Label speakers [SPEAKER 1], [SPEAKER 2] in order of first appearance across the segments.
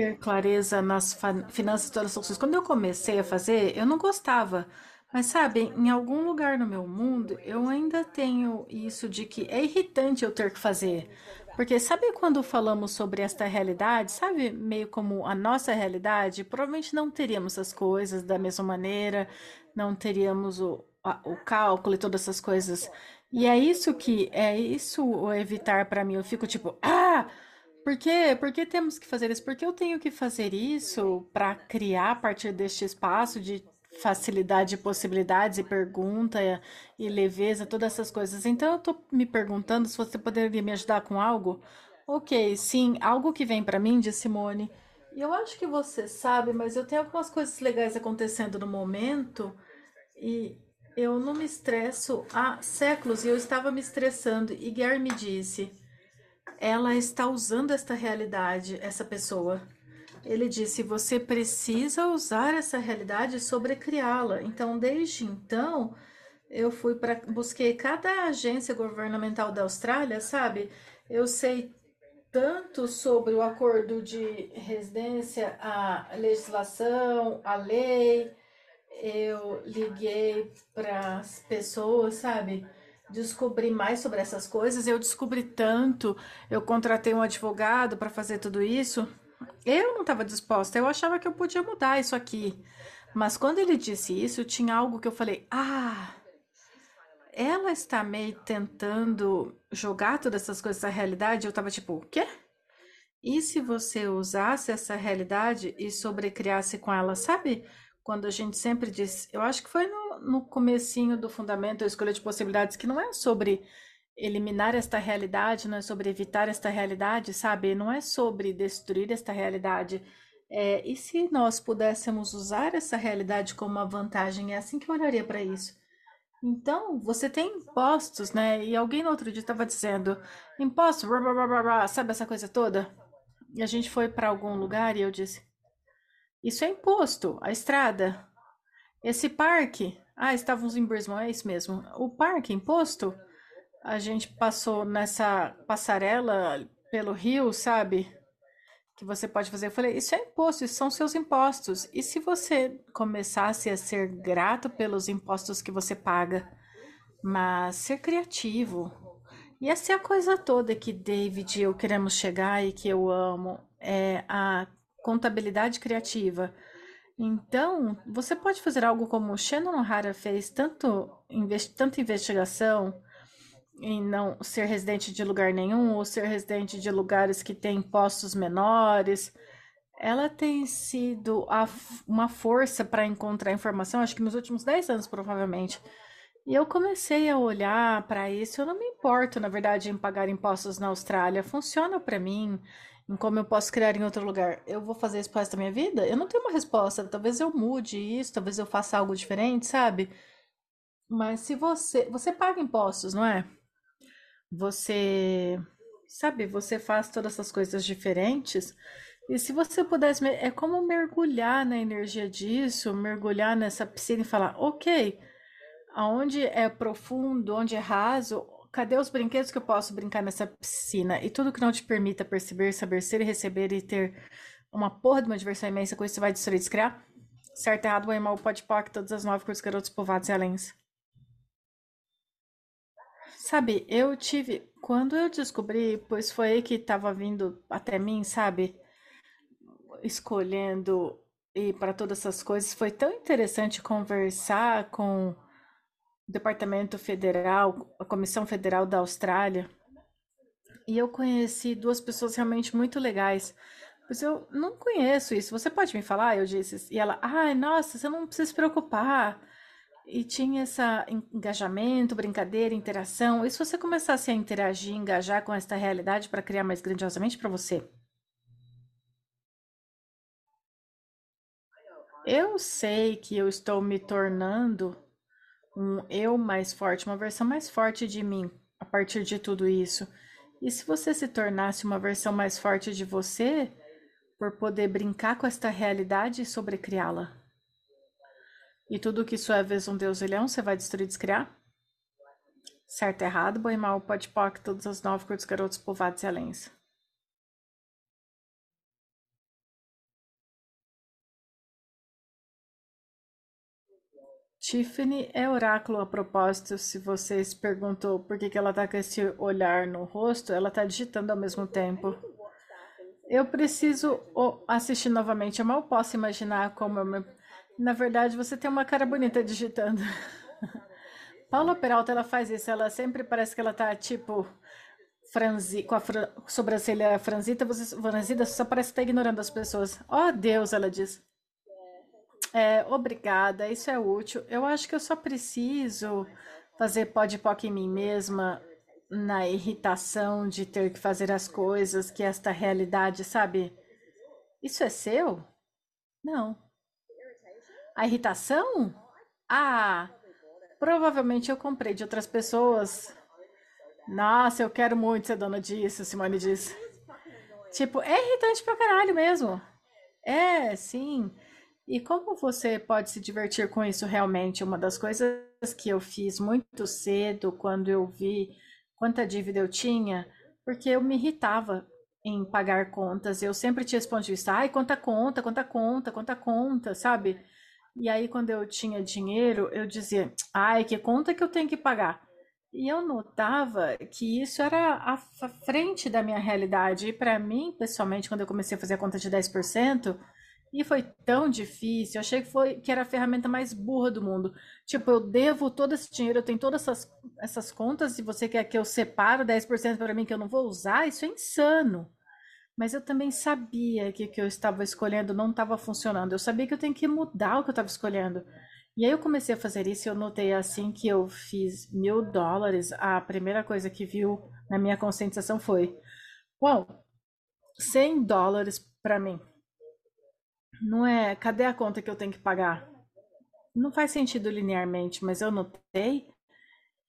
[SPEAKER 1] Ter clareza nas finanças das ações. Quando eu comecei a fazer, eu não gostava. Mas sabe, em algum lugar no meu mundo, eu ainda tenho isso de que é irritante eu ter que fazer. Porque sabe quando falamos sobre esta realidade, sabe, meio como a nossa realidade, provavelmente não teríamos as coisas da mesma maneira, não teríamos o, a, o cálculo e todas essas coisas. E é isso que é isso o evitar para mim. Eu fico tipo, ah, por quê? Por que temos que fazer isso? Porque eu tenho que fazer isso para criar a partir deste espaço de facilidade de possibilidades e pergunta e leveza, todas essas coisas. Então eu estou me perguntando se você poderia me ajudar com algo. Ok, sim, algo que vem para mim de Simone. Eu acho que você sabe, mas eu tenho algumas coisas legais acontecendo no momento e eu não me estresso há séculos e eu estava me estressando. E Guilherme me disse ela está usando esta realidade, essa pessoa. Ele disse: você precisa usar essa realidade e sobrecriá-la. Então, desde então, eu fui para busquei cada agência governamental da Austrália, sabe? Eu sei tanto sobre o acordo de residência, a legislação, a lei. Eu liguei para as pessoas, sabe? Descobrir mais sobre essas coisas. Eu descobri tanto, eu contratei um advogado para fazer tudo isso. Eu não estava disposta, eu achava que eu podia mudar isso aqui. Mas quando ele disse isso, tinha algo que eu falei: ah, ela está meio tentando jogar todas essas coisas na realidade. Eu estava tipo: o quê? E se você usasse essa realidade e sobrecriasse com ela, sabe? quando a gente sempre diz, eu acho que foi no, no comecinho do fundamento, a escolha de possibilidades, que não é sobre eliminar esta realidade, não é sobre evitar esta realidade, sabe? Não é sobre destruir esta realidade. É, e se nós pudéssemos usar essa realidade como uma vantagem, é assim que eu olharia para isso. Então, você tem impostos, né? E alguém no outro dia estava dizendo, impostos, blá, blá, blá, blá, sabe essa coisa toda? E a gente foi para algum lugar e eu disse, isso é imposto, a estrada. Esse parque, ah, estávamos em Brisbane, é isso mesmo. O parque, imposto, a gente passou nessa passarela pelo rio, sabe? Que você pode fazer. Eu falei, isso é imposto, isso são seus impostos. E se você começasse a ser grato pelos impostos que você paga, mas ser criativo. E essa é a coisa toda que David e eu queremos chegar e que eu amo. É a contabilidade criativa. Então, você pode fazer algo como o Shannon Hara fez, tanto, investi tanta investigação em não ser residente de lugar nenhum ou ser residente de lugares que têm impostos menores. Ela tem sido a, uma força para encontrar informação, acho que nos últimos 10 anos, provavelmente. E eu comecei a olhar para isso. Eu não me importo, na verdade, em pagar impostos na Austrália. Funciona para mim em como eu posso criar em outro lugar. Eu vou fazer isso resto da minha vida? Eu não tenho uma resposta. Talvez eu mude isso, talvez eu faça algo diferente, sabe? Mas se você. Você paga impostos, não é? Você. Sabe, você faz todas essas coisas diferentes. E se você pudesse. É como mergulhar na energia disso, mergulhar nessa piscina e falar: ok, aonde é profundo, onde é raso, Cadê os brinquedos que eu posso brincar nessa piscina? E tudo que não te permita perceber, saber ser e receber e ter uma porra de uma diversão imensa com isso, você vai destruir e descriar? Certo, errado, bom, mal, pode poc, todas as nove cores, garotos, povoados e aléns. Sabe, eu tive. Quando eu descobri, pois foi aí que estava vindo até mim, sabe? Escolhendo e para todas essas coisas, foi tão interessante conversar com Departamento Federal, a Comissão Federal da Austrália, e eu conheci duas pessoas realmente muito legais. Mas eu não conheço isso. Você pode me falar? Eu disse. E ela, ai, nossa, você não precisa se preocupar. e tinha esse engajamento, brincadeira, interação. E se você começasse a interagir, engajar com esta realidade para criar mais grandiosamente para você? Eu sei que eu estou me tornando um eu mais forte, uma versão mais forte de mim a partir de tudo isso. E se você se tornasse uma versão mais forte de você, por poder brincar com esta realidade e sobrecriá-la? E tudo que isso é vez um Deus ilhão, você vai destruir e descriar? Certo, errado, bom e mal, pode poc, todas as nove curtos garotos povados e alens. Tiffany é oráculo a propósito. Se você se perguntou por que, que ela tá com esse olhar no rosto, ela tá digitando ao mesmo tempo. Eu preciso assistir novamente. Eu mal posso imaginar como eu me... Na verdade, você tem uma cara bonita digitando. Paula Peralta, ela faz isso. Ela sempre parece que ela tá tipo franzi, com a sobrancelha franzida, você, franzida, só parece que tá ignorando as pessoas. Oh, Deus, ela diz. É, obrigada, isso é útil. Eu acho que eu só preciso fazer podpoc em mim mesma, na irritação de ter que fazer as coisas, que esta realidade, sabe? Isso é seu? Não. A irritação? Ah, provavelmente eu comprei de outras pessoas. Nossa, eu quero muito ser dona disso, Simone diz. Tipo, é irritante pra caralho mesmo. É, sim. E como você pode se divertir com isso realmente? Uma das coisas que eu fiz muito cedo, quando eu vi quanta dívida eu tinha, porque eu me irritava em pagar contas. Eu sempre tinha esse ponto de vista, ai, quanta conta, quanta conta, quanta conta, sabe? E aí, quando eu tinha dinheiro, eu dizia, ai, que conta que eu tenho que pagar? E eu notava que isso era à frente da minha realidade. E para mim, pessoalmente, quando eu comecei a fazer a conta de 10%, e foi tão difícil. Eu achei que foi que era a ferramenta mais burra do mundo. Tipo, eu devo todo esse dinheiro, eu tenho todas essas, essas contas, e você quer que eu separo 10% para mim que eu não vou usar? Isso é insano. Mas eu também sabia que o que eu estava escolhendo não estava funcionando. Eu sabia que eu tenho que mudar o que eu estava escolhendo. E aí eu comecei a fazer isso e eu notei assim que eu fiz mil dólares. A primeira coisa que viu na minha conscientização foi: Bom, 100 dólares para mim não é, cadê a conta que eu tenho que pagar? Não faz sentido linearmente, mas eu notei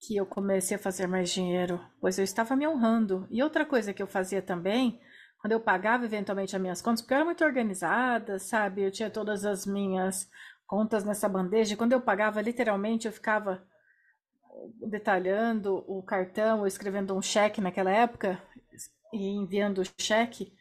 [SPEAKER 1] que eu comecei a fazer mais dinheiro, pois eu estava me honrando. E outra coisa que eu fazia também, quando eu pagava eventualmente as minhas contas, porque eu era muito organizada, sabe? Eu tinha todas as minhas contas nessa bandeja. E quando eu pagava, literalmente, eu ficava detalhando o cartão, ou escrevendo um cheque naquela época e enviando o cheque.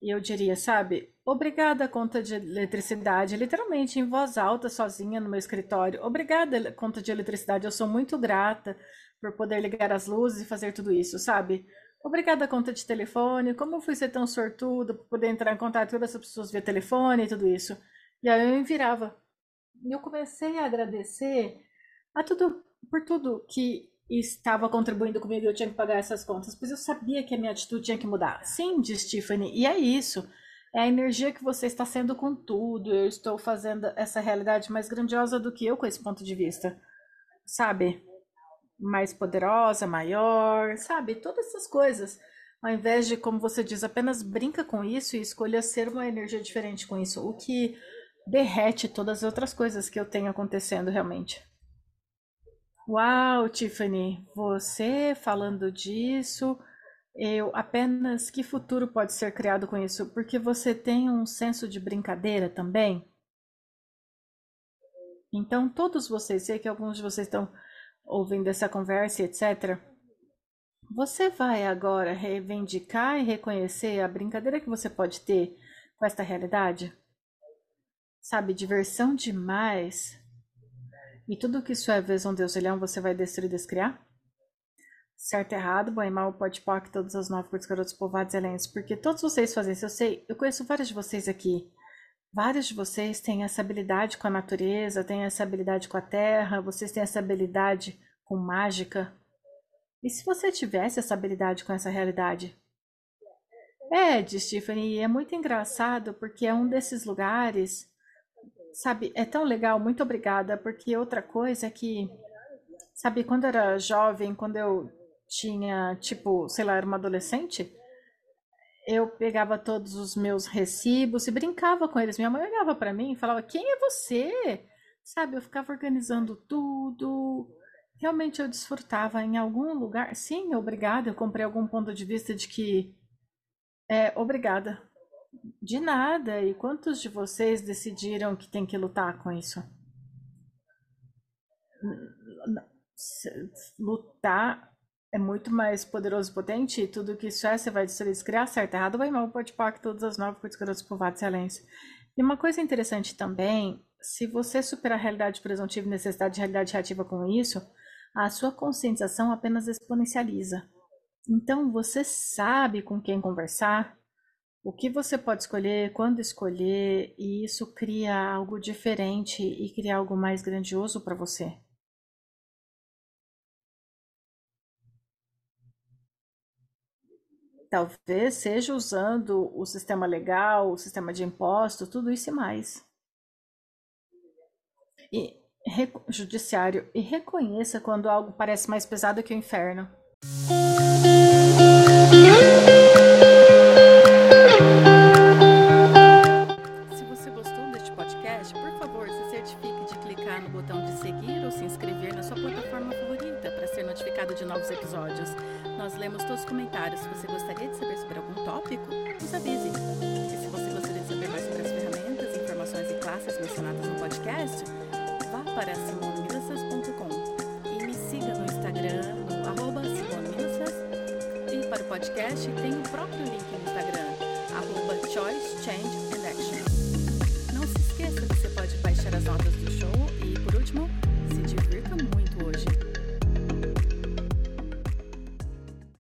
[SPEAKER 1] E eu diria, sabe, obrigada conta de eletricidade, literalmente em voz alta, sozinha no meu escritório. Obrigada conta de eletricidade, eu sou muito grata por poder ligar as luzes e fazer tudo isso, sabe? Obrigada conta de telefone, como eu fui ser tão sortudo por poder entrar em contato com todas as pessoas via telefone e tudo isso. E aí eu me virava. E eu comecei a agradecer a tudo, por tudo que estava contribuindo comigo e eu tinha que pagar essas contas, pois eu sabia que a minha atitude tinha que mudar. Sim, disse Tiffany, e é isso. É a energia que você está sendo com tudo. Eu estou fazendo essa realidade mais grandiosa do que eu com esse ponto de vista. Sabe? Mais poderosa, maior, sabe? Todas essas coisas. Ao invés de, como você diz, apenas brinca com isso e escolha ser uma energia diferente com isso. O que derrete todas as outras coisas que eu tenho acontecendo realmente. Uau, Tiffany, você falando disso, eu apenas que futuro pode ser criado com isso? Porque você tem um senso de brincadeira também? Então, todos vocês, sei que alguns de vocês estão ouvindo essa conversa, etc. Você vai agora reivindicar e reconhecer a brincadeira que você pode ter com esta realidade? Sabe, diversão demais e tudo que isso é vez um Deus ilhão, você vai destruir e descriar? Certo, errado, bom e mal, pode poc, todas as nove curtos garotos povados e alentes. Porque todos vocês fazem isso, eu sei, eu conheço vários de vocês aqui. Vários de vocês têm essa habilidade com a natureza, têm essa habilidade com a terra, vocês têm essa habilidade com mágica. E se você tivesse essa habilidade com essa realidade? É, diz Stephanie, é muito engraçado porque é um desses lugares Sabe, é tão legal, muito obrigada, porque outra coisa é que, sabe, quando eu era jovem, quando eu tinha, tipo, sei lá, era uma adolescente, eu pegava todos os meus recibos e brincava com eles. Minha mãe olhava para mim e falava: Quem é você? Sabe, eu ficava organizando tudo. Realmente eu desfrutava em algum lugar. Sim, obrigada. Eu comprei algum ponto de vista de que. É, obrigada. De nada. E quantos de vocês decidiram que tem que lutar com isso? Lutar é muito mais poderoso e potente, e tudo que isso é, você vai destruir, criar certo, errado, vai mal, pode pôr todas as novas coisas garotos povoados excelência. E uma coisa interessante também, se você superar a realidade presuntiva e necessidade de realidade reativa com isso, a sua conscientização apenas exponencializa. Então, você sabe com quem conversar, o que você pode escolher, quando escolher, e isso cria algo diferente e cria algo mais grandioso para você. Talvez seja usando o sistema legal, o sistema de impostos, tudo isso e mais. E judiciário e reconheça quando algo parece mais pesado que o inferno. podcast, vá para simoneminasas.com e me siga no Instagram, no arroba. E para o podcast tem o próprio link no Instagram, arroba choice, change and action. Não se esqueça que você pode baixar as notas do show